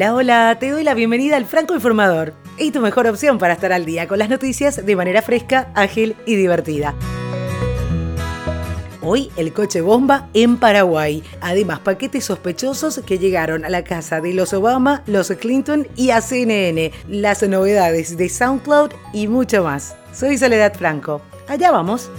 Hola, hola, te doy la bienvenida al Franco Informador y tu mejor opción para estar al día con las noticias de manera fresca, ágil y divertida. Hoy el coche bomba en Paraguay. Además, paquetes sospechosos que llegaron a la casa de los Obama, los Clinton y a CNN. Las novedades de SoundCloud y mucho más. Soy Soledad Franco. Allá vamos.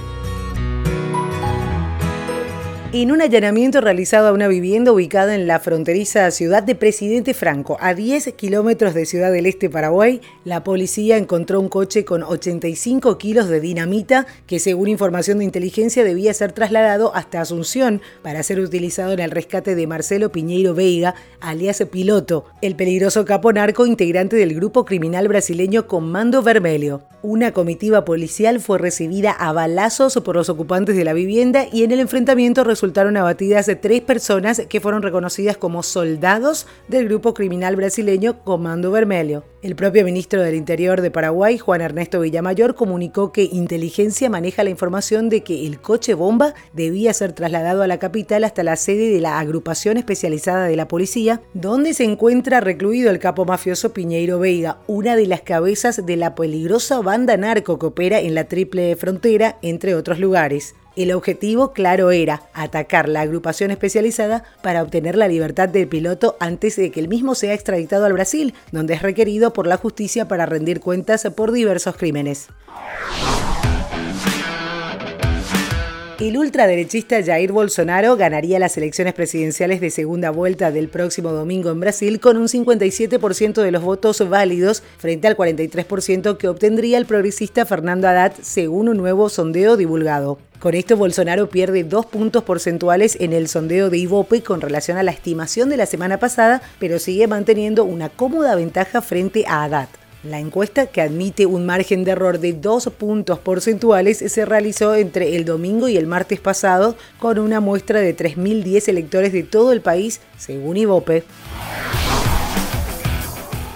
En un allanamiento realizado a una vivienda ubicada en la fronteriza ciudad de Presidente Franco, a 10 kilómetros de Ciudad del Este, Paraguay, la policía encontró un coche con 85 kilos de dinamita que, según información de inteligencia, debía ser trasladado hasta Asunción para ser utilizado en el rescate de Marcelo Piñeiro Veiga, alias Piloto, el peligroso capo narco integrante del grupo criminal brasileño Comando Vermelho. Una comitiva policial fue recibida a balazos por los ocupantes de la vivienda y en el enfrentamiento resultaron abatidas tres personas que fueron reconocidas como soldados del grupo criminal brasileño Comando Vermelho. El propio ministro del Interior de Paraguay, Juan Ernesto Villamayor, comunicó que inteligencia maneja la información de que el coche bomba debía ser trasladado a la capital hasta la sede de la agrupación especializada de la policía, donde se encuentra recluido el capo mafioso Piñeiro Veiga, una de las cabezas de la peligrosa banda narco que opera en la triple frontera, entre otros lugares. El objetivo, claro, era atacar la agrupación especializada para obtener la libertad del piloto antes de que el mismo sea extraditado al Brasil, donde es requerido por la justicia para rendir cuentas por diversos crímenes. El ultraderechista Jair Bolsonaro ganaría las elecciones presidenciales de segunda vuelta del próximo domingo en Brasil con un 57% de los votos válidos frente al 43% que obtendría el progresista Fernando Haddad según un nuevo sondeo divulgado. Con esto, Bolsonaro pierde dos puntos porcentuales en el sondeo de Ivope con relación a la estimación de la semana pasada, pero sigue manteniendo una cómoda ventaja frente a Haddad. La encuesta, que admite un margen de error de dos puntos porcentuales, se realizó entre el domingo y el martes pasado con una muestra de 3.010 electores de todo el país, según Ivope.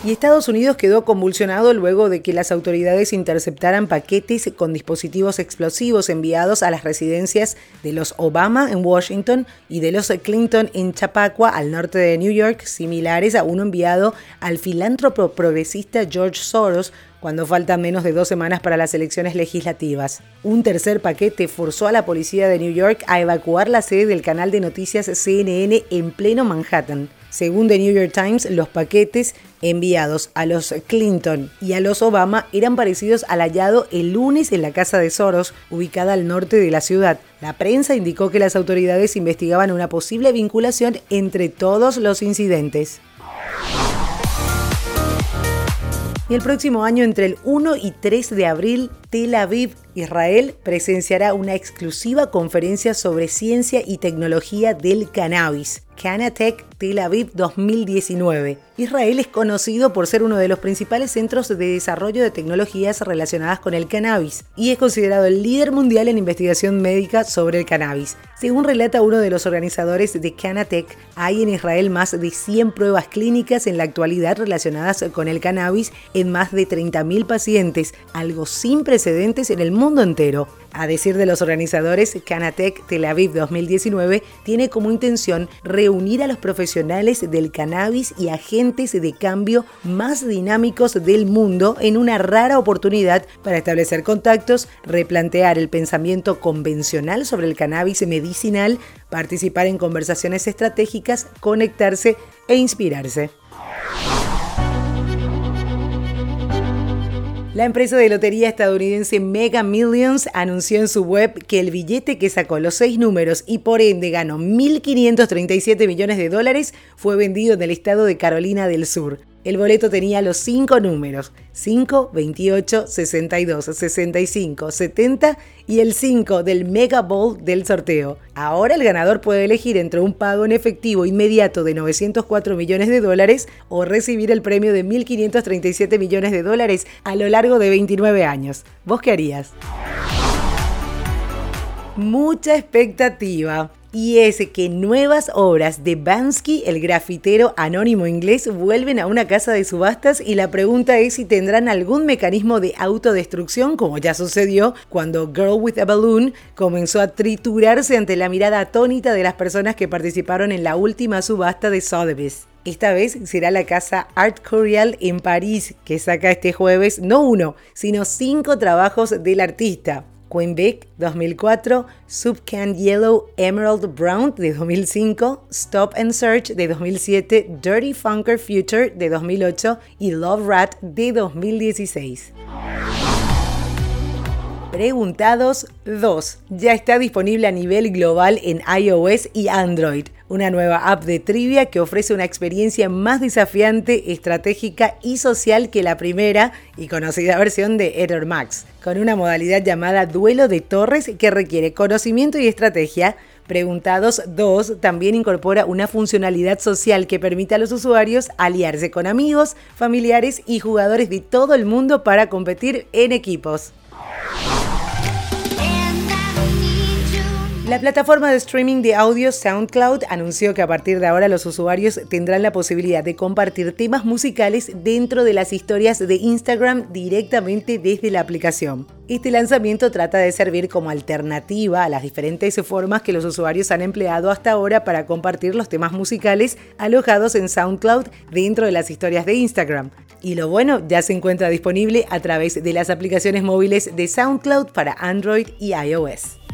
Y Estados Unidos quedó convulsionado luego de que las autoridades interceptaran paquetes con dispositivos explosivos enviados a las residencias de los Obama en Washington y de los Clinton en Chapaqua, al norte de New York, similares a uno enviado al filántropo progresista George Soros cuando faltan menos de dos semanas para las elecciones legislativas. Un tercer paquete forzó a la policía de New York a evacuar la sede del canal de noticias CNN en pleno Manhattan. Según The New York Times, los paquetes enviados a los Clinton y a los Obama eran parecidos al hallado el lunes en la casa de Soros, ubicada al norte de la ciudad. La prensa indicó que las autoridades investigaban una posible vinculación entre todos los incidentes. Y el próximo año, entre el 1 y 3 de abril, Tel Aviv, Israel, presenciará una exclusiva conferencia sobre ciencia y tecnología del cannabis. Canatech Tel Aviv 2019. Israel es conocido por ser uno de los principales centros de desarrollo de tecnologías relacionadas con el cannabis y es considerado el líder mundial en investigación médica sobre el cannabis. Según relata uno de los organizadores de Canatech, hay en Israel más de 100 pruebas clínicas en la actualidad relacionadas con el cannabis en más de 30.000 pacientes, algo sin precedentes en el mundo entero. A decir de los organizadores, Canatech Tel Aviv 2019 tiene como intención reunir a los profesionales del cannabis y agentes de cambio más dinámicos del mundo en una rara oportunidad para establecer contactos, replantear el pensamiento convencional sobre el cannabis medicinal, participar en conversaciones estratégicas, conectarse e inspirarse. La empresa de lotería estadounidense Mega Millions anunció en su web que el billete que sacó los seis números y por ende ganó 1.537 millones de dólares fue vendido en el estado de Carolina del Sur. El boleto tenía los cinco números, 5, 28, 62, 65, 70 y el 5 del Mega Bowl del sorteo. Ahora el ganador puede elegir entre un pago en efectivo inmediato de 904 millones de dólares o recibir el premio de 1.537 millones de dólares a lo largo de 29 años. ¿Vos qué harías? Mucha expectativa y es que nuevas obras de Bansky, el grafitero anónimo inglés, vuelven a una casa de subastas y la pregunta es si tendrán algún mecanismo de autodestrucción, como ya sucedió cuando Girl with a Balloon comenzó a triturarse ante la mirada atónita de las personas que participaron en la última subasta de Sotheby's. Esta vez será la casa Art Curial en París, que saca este jueves no uno, sino cinco trabajos del artista. Queen 2004, Subcan Yellow Emerald Brown de 2005, Stop and Search de 2007, Dirty Funker Future de 2008 y Love Rat de 2016. Preguntados 2. Ya está disponible a nivel global en iOS y Android una nueva app de trivia que ofrece una experiencia más desafiante, estratégica y social que la primera y conocida versión de Error Max, con una modalidad llamada Duelo de Torres que requiere conocimiento y estrategia. Preguntados 2 también incorpora una funcionalidad social que permite a los usuarios aliarse con amigos, familiares y jugadores de todo el mundo para competir en equipos. La plataforma de streaming de audio SoundCloud anunció que a partir de ahora los usuarios tendrán la posibilidad de compartir temas musicales dentro de las historias de Instagram directamente desde la aplicación. Este lanzamiento trata de servir como alternativa a las diferentes formas que los usuarios han empleado hasta ahora para compartir los temas musicales alojados en SoundCloud dentro de las historias de Instagram. Y lo bueno, ya se encuentra disponible a través de las aplicaciones móviles de SoundCloud para Android y iOS.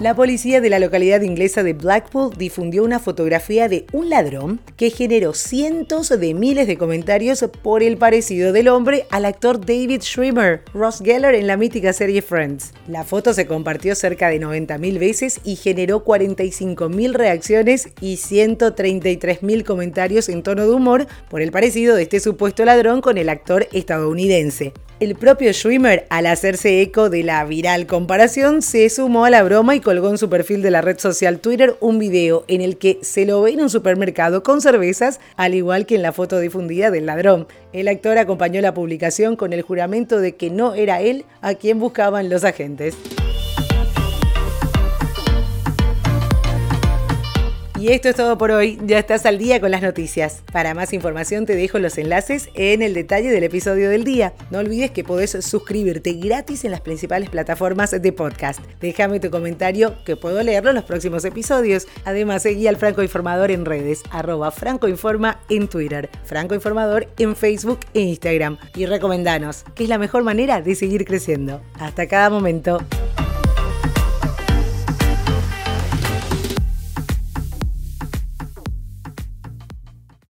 La policía de la localidad inglesa de Blackpool difundió una fotografía de un ladrón que generó cientos de miles de comentarios por el parecido del hombre al actor David Schwimmer, Ross Geller en la mítica serie Friends. La foto se compartió cerca de 90.000 veces y generó 45.000 reacciones y 133.000 comentarios en tono de humor por el parecido de este supuesto ladrón con el actor estadounidense. El propio Schwimmer, al hacerse eco de la viral comparación, se sumó a la broma y colgó en su perfil de la red social Twitter un video en el que se lo ve en un supermercado con cervezas, al igual que en la foto difundida del ladrón. El actor acompañó la publicación con el juramento de que no era él a quien buscaban los agentes. Y esto es todo por hoy, ya estás al día con las noticias. Para más información te dejo los enlaces en el detalle del episodio del día. No olvides que podés suscribirte gratis en las principales plataformas de podcast. Déjame tu comentario que puedo leerlo en los próximos episodios. Además, seguí al Franco Informador en redes, arroba francoinforma en Twitter, Franco Informador en Facebook e Instagram. Y recomendanos, que es la mejor manera de seguir creciendo. Hasta cada momento.